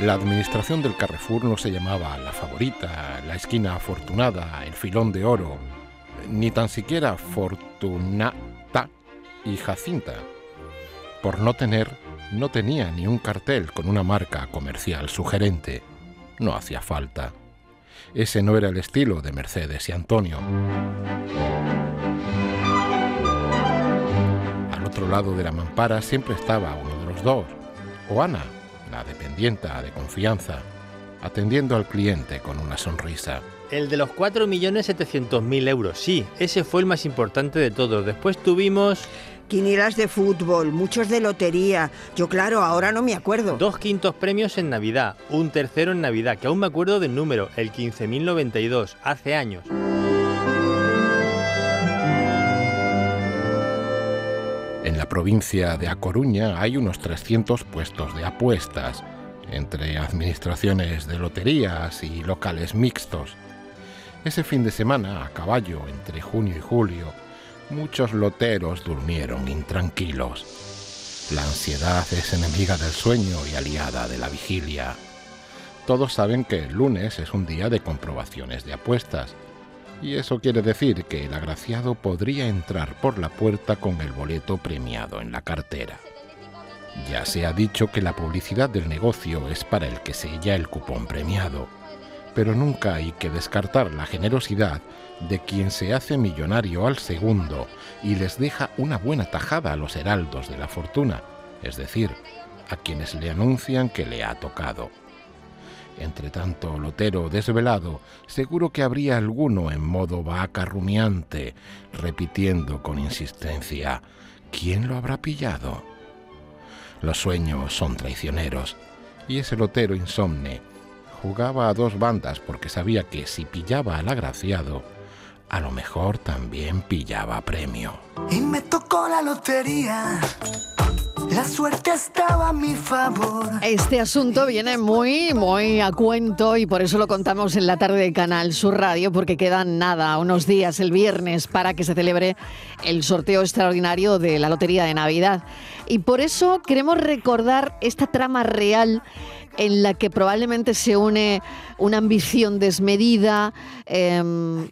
La administración del Carrefour no se llamaba La Favorita, La Esquina Afortunada, El Filón de Oro, ni tan siquiera Fortunata y Jacinta. Por no tener, no tenía ni un cartel con una marca comercial sugerente. No hacía falta. Ese no era el estilo de Mercedes y Antonio. Al otro lado de la mampara siempre estaba uno de los dos, o Ana, la dependienta de confianza, atendiendo al cliente con una sonrisa. El de los 4.700.000 euros, sí, ese fue el más importante de todos. Después tuvimos... Quinielas de fútbol, muchos de lotería. Yo claro, ahora no me acuerdo. Dos quintos premios en Navidad, un tercero en Navidad, que aún me acuerdo del número, el 15.092, hace años. Provincia de A Coruña hay unos 300 puestos de apuestas, entre administraciones de loterías y locales mixtos. Ese fin de semana, a caballo entre junio y julio, muchos loteros durmieron intranquilos. La ansiedad es enemiga del sueño y aliada de la vigilia. Todos saben que el lunes es un día de comprobaciones de apuestas, y eso quiere decir que el agraciado podría entrar por la puerta con el boleto premiado en la cartera. Ya se ha dicho que la publicidad del negocio es para el que sella el cupón premiado, pero nunca hay que descartar la generosidad de quien se hace millonario al segundo y les deja una buena tajada a los heraldos de la fortuna, es decir, a quienes le anuncian que le ha tocado. Entre tanto lotero desvelado, seguro que habría alguno en modo vaca rumiante, repitiendo con insistencia, ¿quién lo habrá pillado? Los sueños son traicioneros, y ese lotero insomne jugaba a dos bandas porque sabía que si pillaba al agraciado, a lo mejor también pillaba premio. Y me tocó la lotería. La suerte estaba a mi favor. Este asunto viene muy, muy a cuento y por eso lo contamos en la tarde de Canal Sur Radio, porque quedan nada, unos días, el viernes, para que se celebre el sorteo extraordinario de la Lotería de Navidad. Y por eso queremos recordar esta trama real en la que probablemente se une una ambición desmedida, em,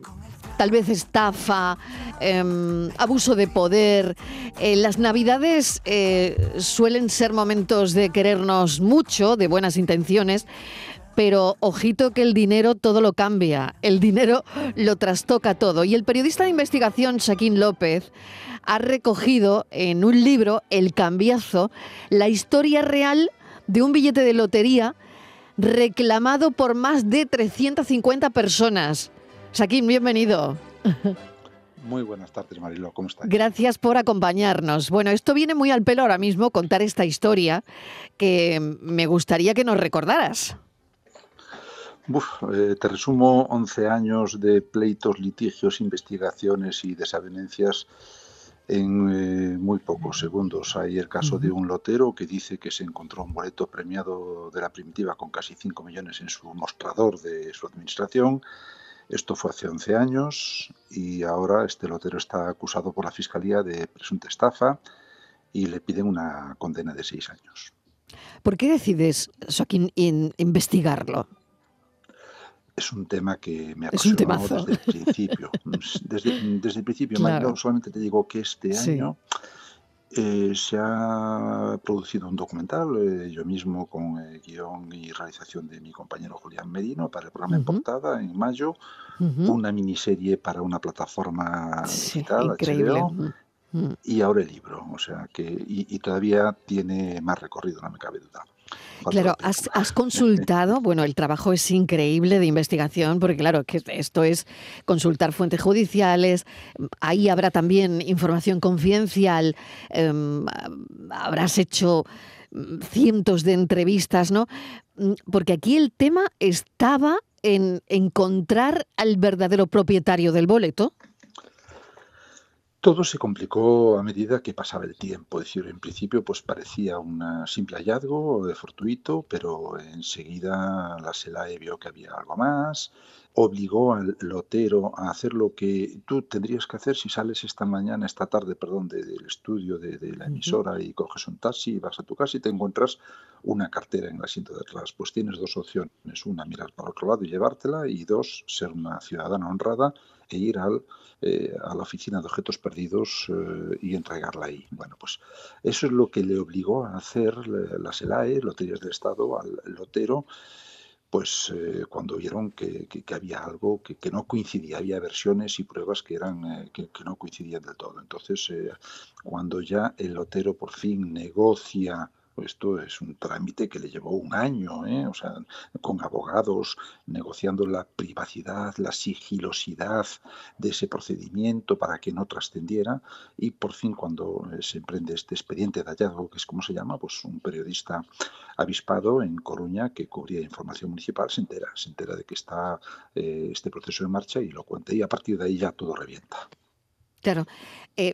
tal vez estafa, em, abuso de poder. Eh, las navidades eh, suelen ser momentos de querernos mucho, de buenas intenciones. Pero ojito que el dinero todo lo cambia, el dinero lo trastoca todo. Y el periodista de investigación Shaquín López ha recogido en un libro, El Cambiazo, la historia real de un billete de lotería reclamado por más de 350 personas. Saquín, bienvenido. Muy buenas tardes, Marilo. ¿Cómo estás? Gracias por acompañarnos. Bueno, esto viene muy al pelo ahora mismo, contar esta historia que me gustaría que nos recordaras. Eh, te resumo 11 años de pleitos, litigios, investigaciones y desavenencias en eh, muy pocos segundos. Hay el caso de un lotero que dice que se encontró un boleto premiado de la primitiva con casi 5 millones en su mostrador de su administración. Esto fue hace 11 años y ahora este lotero está acusado por la Fiscalía de presunta estafa y le piden una condena de 6 años. ¿Por qué decides, Joaquín, investigarlo? es un tema que me ha desde el principio. Desde, desde el principio, solamente te digo que este año eh, se ha producido un documental, eh, yo mismo con el guion y realización de mi compañero Julián Medino para el programa en portada en mayo, una miniserie para una plataforma digital, increíble. y ahora el libro, o sea que y todavía tiene más recorrido, no me cabe duda. Claro, has, consultado, bueno, el trabajo es increíble de investigación, porque claro, que esto es consultar fuentes judiciales, ahí habrá también información confidencial, em, habrás hecho mm, cientos de entrevistas, ¿no? Mm, porque aquí el tema estaba en encontrar al verdadero propietario del boleto. Todo se complicó a medida que pasaba el tiempo. Es decir, en principio pues parecía un simple hallazgo fortuito, pero enseguida la SELAE vio que había algo más. Obligó al lotero a hacer lo que tú tendrías que hacer si sales esta mañana, esta tarde, perdón, del estudio de, la emisora y coges un taxi y vas a tu casa y te encuentras una cartera en el asiento de atrás. Pues tienes dos opciones. Una, mirar para otro lado y llevártela y dos, ser una ciudadana honrada e ir al, eh, a la oficina de objetos perdidos eh, y entregarla ahí. Bueno, pues eso es lo que le obligó a hacer la SELAE, Loterías del Estado, al lotero pues eh, cuando vieron que, había algo que, no coincidía, había versiones y pruebas que, eran, eh, que, no coincidían del todo. Entonces, eh, cuando ya el lotero por fin negocia esto es un trámite que le llevó un año, ¿eh? o sea, con abogados negociando la privacidad, la sigilosidad de ese procedimiento para que no trascendiera y por fin cuando eh, se emprende este expediente de hallazgo, que es como se llama, pues un periodista avispado en Coruña que cubría información municipal se entera, se entera de que está eh, este proceso en marcha y lo cuenta y a partir de ahí ya todo revienta. Claro.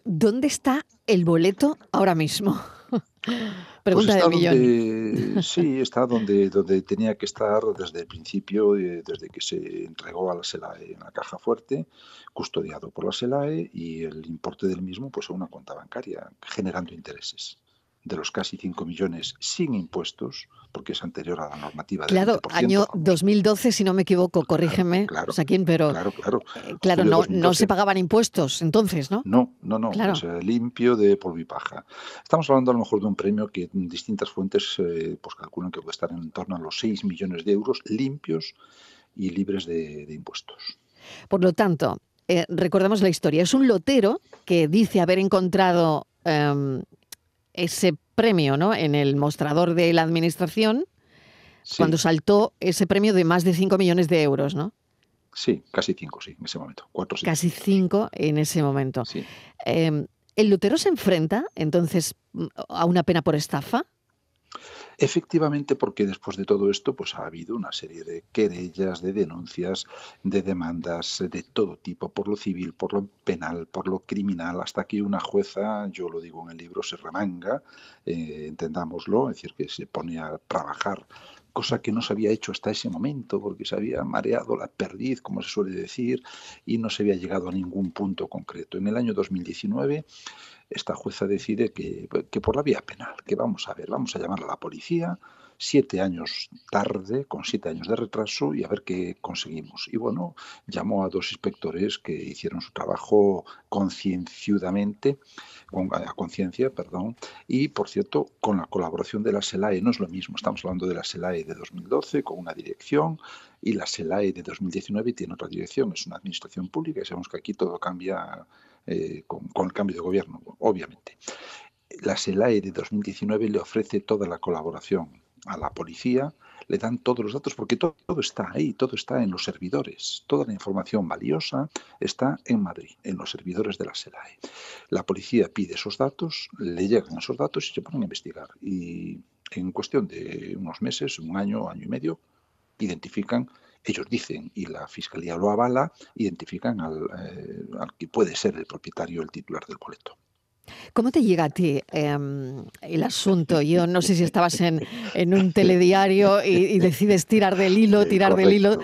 ¿Dónde está el boleto ahora mismo? Pregunta pues millón. sí, está donde, donde tenía que estar desde el principio, eh, desde que se entregó a la SELAE en la caja fuerte, custodiado por la SELAE y el importe del mismo pues a una cuenta bancaria, generando intereses de los casi 5 millones sin impuestos, porque es anterior a la normativa del Claro, año 2012, si no me equivoco, corrígeme, claro, quién, pero claro, claro, eh, claro no, no se pagaban impuestos entonces, ¿no? No, no, no, limpio de polvo y paja. Estamos hablando a lo mejor de un premio que distintas fuentes eh, pues calculan que puede estar en torno a los 6 millones de euros limpios y libres de, impuestos. Por lo tanto, eh, recordamos la historia. Es un lotero que dice haber encontrado em, ese premio ¿no? en el mostrador de la administración cuando saltó ese premio de más de 5 millones de euros, ¿no? Sí, casi 5, sí, en ese momento. Casi 5 en ese momento. Sí. Em, ¿El Lutero se enfrenta entonces a una pena por estafa? Efectivamente, porque después de todo esto, pues ha habido una serie de querellas, de denuncias, de demandas de todo tipo, por lo civil, por lo penal, por lo criminal, hasta que una jueza, yo lo digo en el libro, se remanga, eh, entendámoslo, es decir, que se pone a trabajar cosa que no se había hecho hasta ese momento, porque se había mareado la perdiz, como se suele decir, y no se había llegado a ningún punto concreto. En el año 2019, esta jueza decide que, que por la vía penal, que vamos a ver, vamos a llamar a la policía, siete años tarde, con siete años de retraso, y a ver qué conseguimos. Y bueno, llamó a dos inspectores que hicieron su trabajo concienciudamente, a conciencia, perdón, y por cierto, con la colaboración de la SELAE. No es lo mismo, estamos hablando de la SELAE de 2012 con una dirección y la SELAE de 2019 tiene otra dirección, es una administración pública y sabemos que aquí todo cambia eh, con, con el cambio de gobierno, obviamente. La SELAE de 2019 le ofrece toda la colaboración a la policía, le dan todos los datos porque todo, está ahí, todo está en los servidores, toda la información valiosa está en Madrid, en los servidores de la SELAE. La policía pide esos datos, le llegan esos datos y se ponen a investigar. Y en cuestión de unos meses, un año, año y medio, identifican ellos dicen, y la fiscalía lo avala, identifican al, eh, al, que puede ser el propietario, el titular del boleto. ¿Cómo te llega a ti em, el asunto? Yo no sé si estabas en, un telediario y, decides tirar del hilo, tirar del hilo.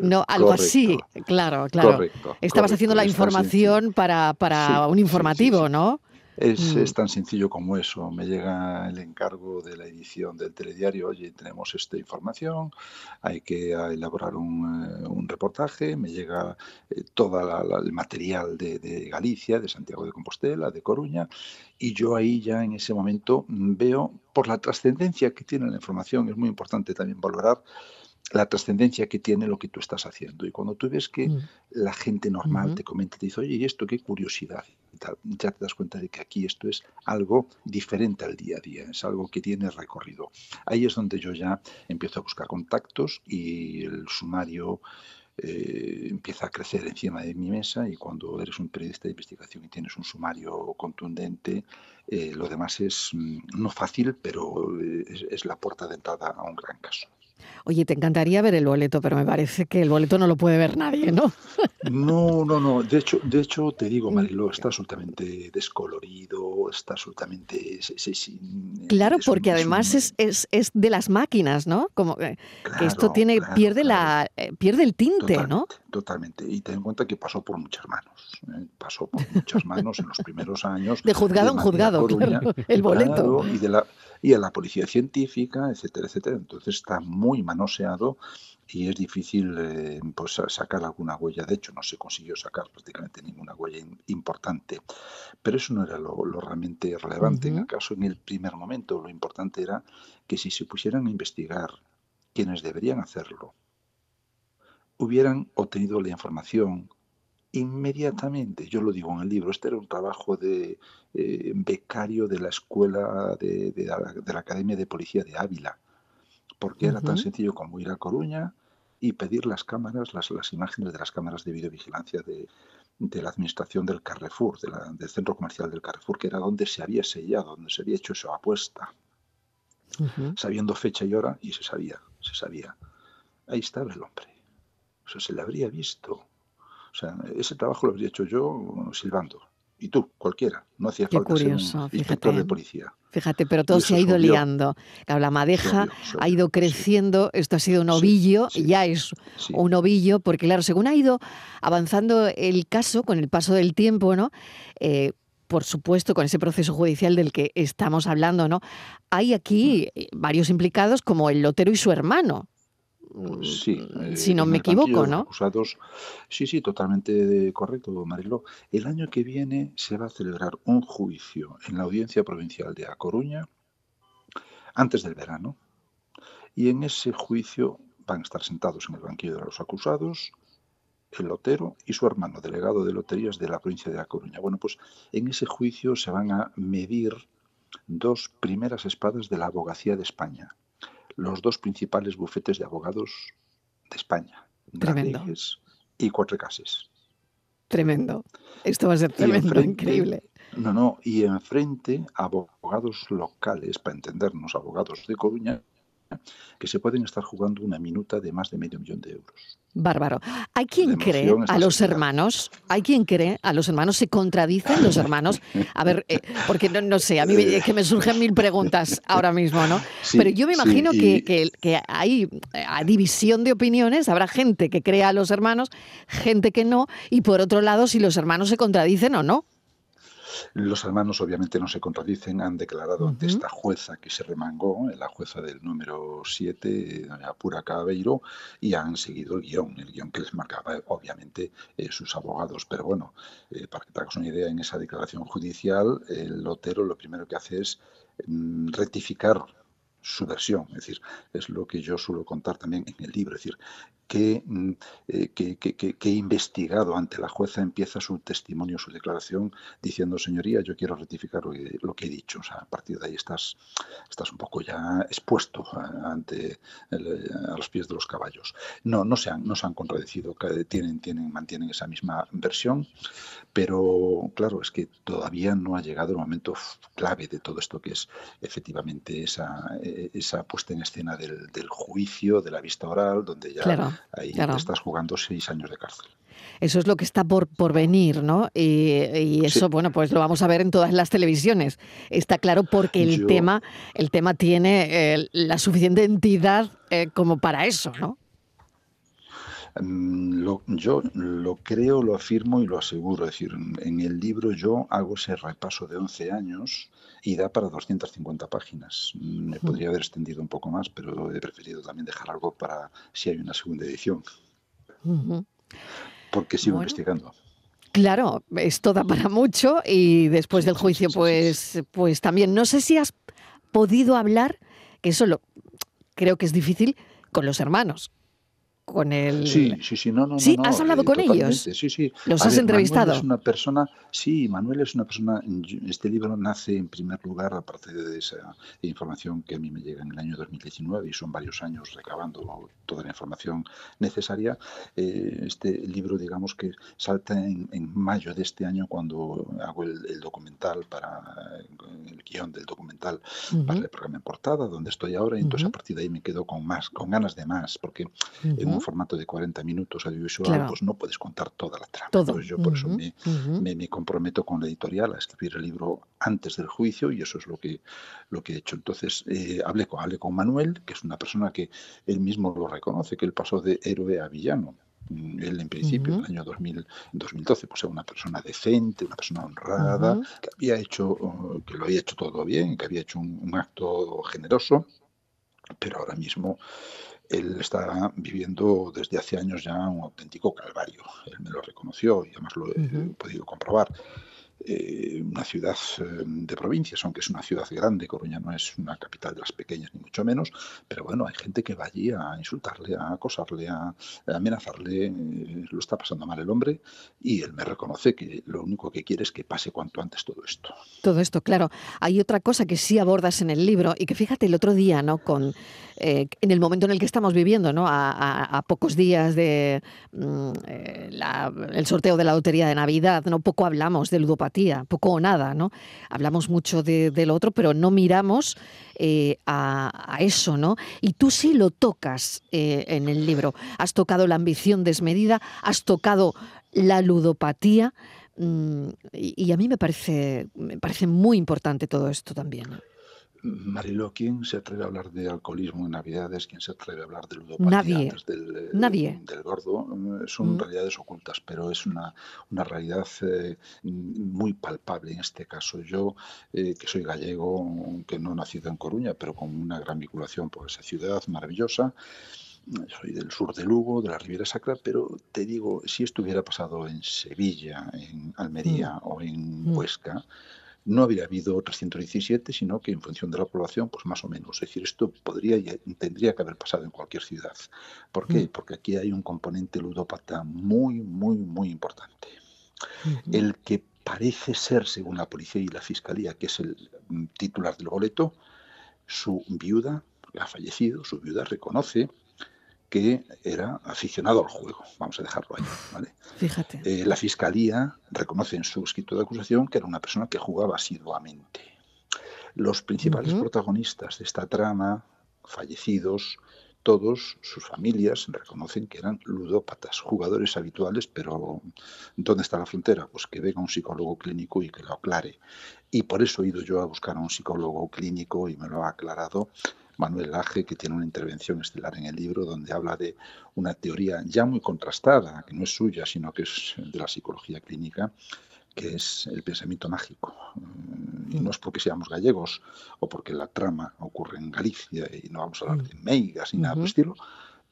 No, algo así, claro, claro. Estabas haciendo la información para, para un informativo, ¿no? Es, mm. es, tan sencillo como eso. Me llega el encargo de la edición del telediario, oye, tenemos esta información, hay que elaborar un, eh, un reportaje, me llega eh, todo el material de, de, Galicia, de Santiago de Compostela, de Coruña, y yo ahí ya en ese momento veo, por la trascendencia que tiene la información, es muy importante también valorar la trascendencia que tiene lo que tú estás haciendo. Y cuando tú ves que mm. la gente normal te comenta, te dice, oye, ¿y esto qué curiosidad? Ya te das cuenta de que aquí esto es algo diferente al día a día, es algo que tiene recorrido. Ahí es donde yo ya empiezo a buscar contactos y el sumario eh, empieza a crecer encima de mi mesa y cuando eres un periodista de investigación y tienes un sumario contundente, eh, lo demás es mm, no fácil, pero eh, es la puerta de entrada a un gran caso. Oye, te encantaría ver el boleto, pero me parece que el boleto no lo puede ver nadie, ¿no? No, no, no. De hecho, de hecho te digo, Marilo, está absolutamente descolorido, está absolutamente... claro, porque además es, es, es, de las máquinas, ¿no? Como que esto tiene, pierde, la, eh, pierde el tinte, ¿no? Totalmente. Y ten en cuenta que pasó por muchas manos. ¿eh? Pasó por muchas manos en los primeros años. De juzgado en juzgado, claro, el boleto. y, de la, y a la policía científica, etcétera, etcétera. Entonces está muy manoseado y es difícil eh, pues, sacar alguna huella. De hecho, no se consiguió sacar prácticamente ninguna huella importante. Pero eso no era lo, realmente relevante. En el caso, en el primer momento, lo importante era que si se pusieran a investigar quienes deberían hacerlo, hubieran obtenido la información inmediatamente. Yo lo digo en el libro, este era un trabajo de eh, becario de la escuela de, la, Academia de Policía de Ávila, porque era tan sencillo como ir a Coruña y pedir las cámaras, las, las imágenes de las cámaras de videovigilancia de, de la administración del Carrefour, del centro comercial del Carrefour, que era donde se había sellado, donde se había hecho esa apuesta, sabiendo fecha y hora, y se sabía, se sabía. Ahí estaba el hombre o sea, se le habría visto. O sea, ese trabajo lo habría hecho yo silbando. Y tú, cualquiera. No hacía falta curioso, ser un inspector de policía. Fíjate, pero todo se ha ido liando. la madeja ha ido creciendo, esto ha sido un ovillo, ya es un ovillo, porque claro, según ha ido avanzando el caso con el paso del tiempo, ¿no? Eh, por supuesto, con ese proceso judicial del que estamos hablando, ¿no? Hay aquí mm. varios implicados como el lotero y su hermano. Sí, mm, si no me equivoco, ¿no? Acusados, sí, sí, totalmente correcto, Mariló. El año que viene se va a celebrar un juicio en la Audiencia Provincial de A Coruña antes del verano. Y en ese juicio van a estar sentados en el banquillo de los acusados el lotero y su hermano, delegado de loterías de la provincia de A Coruña. Bueno, pues en ese juicio se van a medir dos primeras espadas de la abogacía de España, los dos principales bufetes de abogados de España, Tremendo. y Cuatro Cases. Tremendo. Esto va a ser tremendo, increíble. No, no, y enfrente abogados locales, para entendernos, abogados de Coruña, que se pueden estar jugando una minuta de más de medio millón de euros. Bárbaro. ¿Hay quien cree a los hermanos? ¿Hay quien cree a los hermanos? ¿Se contradicen los hermanos? A ver, eh, porque no, sé, a mí es que me surgen mil preguntas ahora mismo, ¿no? Pero yo me imagino que, que, hay a división de opiniones, habrá gente que crea a los hermanos, gente que no, y por otro lado, si los hermanos se contradicen o no. Los hermanos obviamente no se contradicen, han declarado ante esta jueza que se remangó, la jueza del número 7, doña Pura Cabeiro, y han seguido el guion, el guion que les marcaba obviamente eh, sus abogados. Pero bueno, eh, para que te hagas una idea, en esa declaración judicial, el lotero lo primero que hace es mm, rectificar su versión, es decir, es lo que yo suelo contar también en el libro, es decir, Mm, eh, que, que, investigado ante la jueza empieza su testimonio, su declaración, diciendo, señoría, yo quiero rectificar lo que, he dicho. O sea, a partir de ahí estás, estás un poco ya expuesto ante a los pies de los caballos. No, no se han, no se han contradecido, tienen, tienen, mantienen esa misma versión, pero claro, es que todavía no ha llegado el momento clave de todo esto, que es efectivamente esa, e, esa puesta en escena del, del juicio, de la vista oral, donde ya ahí te estás jugando seis años de cárcel. Eso es lo que está por, por venir, ¿no? Y, eso, bueno, pues lo vamos a ver en todas las televisiones. Está claro porque el, tema, el tema tiene eh, la suficiente entidad eh, como para eso, ¿no? Mm, yo lo creo, lo afirmo y lo aseguro. Es decir, en el libro yo hago ese repaso de 11 años y da para 250 páginas. Me podría haber extendido un poco más, pero he preferido también dejar algo para si hay una segunda edición. Porque sigo investigando. Claro, esto da para mucho y después del juicio, pues, pues también. No sé si has podido hablar, que eso lo, creo que es difícil, con los hermanos, con el... Sí, sí, sí, no, no. Sí, has hablado con ellos. Sí, sí. Los has entrevistado. Manuel es una persona, sí, Manuel es una persona, este libro nace en primer lugar a partir de esa información que a mí me llega en el año 2019 y son varios años recabando toda la información necesaria. Eh, este libro, digamos que salta en, mayo de este año cuando hago el, documental para, el guion del documental para el programa en portada, donde estoy ahora, y entonces a partir de ahí me quedo con más, con ganas de más, porque en un formato de 40 minutos audiovisual, pues no puedes contar toda la trama. Entonces yo por eso me, me, comprometo con la editorial a escribir el libro antes del juicio y eso es lo que, lo que he hecho. Entonces eh, hablé, con, hablé con Manuel, que es una persona que él mismo lo reconoce, que él pasó de héroe a villano. Él en principio, en el año 2000, 2012, pues era una persona decente, una persona honrada, que había hecho, que lo había hecho todo bien, que había hecho un, acto generoso, pero ahora mismo él está viviendo desde hace años ya un auténtico calvario. Él me lo reconoció y además lo he podido comprobar. Eh, una ciudad eh, de provincias, aunque es una ciudad grande, Coruña no es una capital de las pequeñas ni mucho menos, pero bueno, hay gente que va allí a insultarle, a acosarle, a, amenazarle, eh, lo está pasando mal el hombre y él me reconoce que lo único que quiere es que pase cuanto antes todo esto. Todo esto, claro. Hay otra cosa que sí abordas en el libro y que fíjate el otro día, ¿no? Con en el momento en el que estamos viviendo, ¿no? A, pocos días de mm, el sorteo de la lotería de Navidad, no poco hablamos del ludopatía poco o nada, ¿no? Hablamos mucho de, lo otro, pero no miramos eh, a, eso, ¿no? Y tú sí lo tocas eh, en el libro. Has tocado la ambición desmedida, has tocado la ludopatía, mm, y, a mí me parece, me parece muy importante todo esto también. Mariló, ¿quién se atreve a hablar de alcoholismo en Navidades? ¿Quién se atreve a hablar de ludopatía antes del, eh, Nadie. del gordo? Mm, son mm. realidades ocultas, pero es una, una realidad eh, muy palpable en este caso. Yo, eh, que soy gallego, que no he nacido en Coruña, pero con una gran vinculación por esa ciudad maravillosa, soy del sur de Lugo, de la Riviera Sacra, pero te digo, si esto hubiera pasado en Sevilla, en Almería mm. o en Huesca, no habría habido 317, sino que en función de la población, pues más o menos. Es decir, esto podría y tendría que haber pasado en cualquier ciudad. ¿Por qué? Mm. Porque aquí hay un componente ludópata muy, muy, muy importante. El que parece ser, según la policía y la fiscalía, que es el mm, titular del boleto, su viuda, ha fallecido, su viuda reconoce que era aficionado al juego. Vamos a dejarlo ahí. ¿vale? Fíjate. Eh, la fiscalía reconoce en su escrito de acusación que era una persona que jugaba asiduamente. Los principales protagonistas de esta trama, fallecidos, todos, sus familias, reconocen que eran ludópatas, jugadores habituales, pero ¿dónde está la frontera? Pues que venga un psicólogo clínico y que lo aclare. Y por eso he ido yo a buscar a un psicólogo clínico y me lo ha aclarado Manuel Laje, que tiene una intervención estelar en el libro donde habla de una teoría ya muy contrastada, que no es suya, sino que es de la psicología clínica, que es el pensamiento mágico. Mm, y no es porque seamos gallegos o porque la trama ocurre en Galicia y no vamos a hablar de meigas ni nada por el estilo,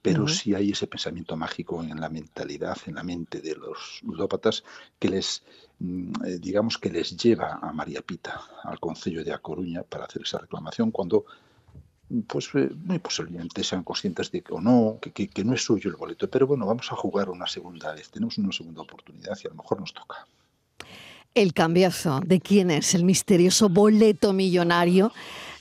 pero sí hay ese pensamiento mágico en la mentalidad, en la mente de los ludópatas que les, mm, eh, digamos que les lleva a María Pita, al Concello de A Coruña, para hacer esa reclamación cuando pues eh, muy posiblemente sean conscientes de que o no, que, que, no es suyo el boleto. Pero bueno, vamos a jugar una segunda vez, tenemos una segunda oportunidad y a lo mejor nos toca. El cambiazo de quién es el misterioso boleto millonario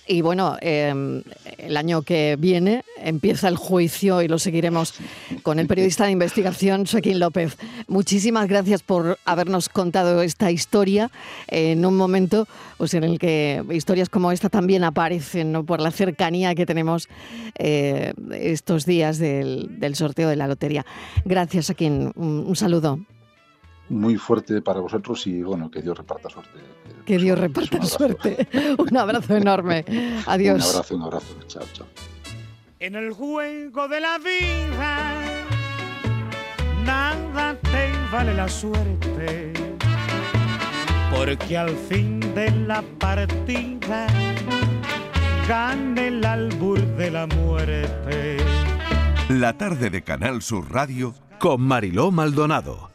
y bueno, em, el año que viene empieza el juicio y lo seguiremos con el periodista de investigación Joaquín López. Muchísimas gracias por habernos contado esta historia en un momento pues, en el que historias como esta también aparecen ¿no? por la cercanía que tenemos eh, estos días del, sorteo de la lotería. Gracias, Joaquín. un saludo muy fuerte para vosotros y bueno, que Dios reparta suerte. Que Dios reparta suerte. un abrazo enorme. Adiós. Un abrazo, un abrazo. Chao, chao. En el juego de la vida, nada te vale la suerte, porque al fin de la partida gana el albur de la muerte. La tarde de Canal Sur Radio con Mariló Maldonado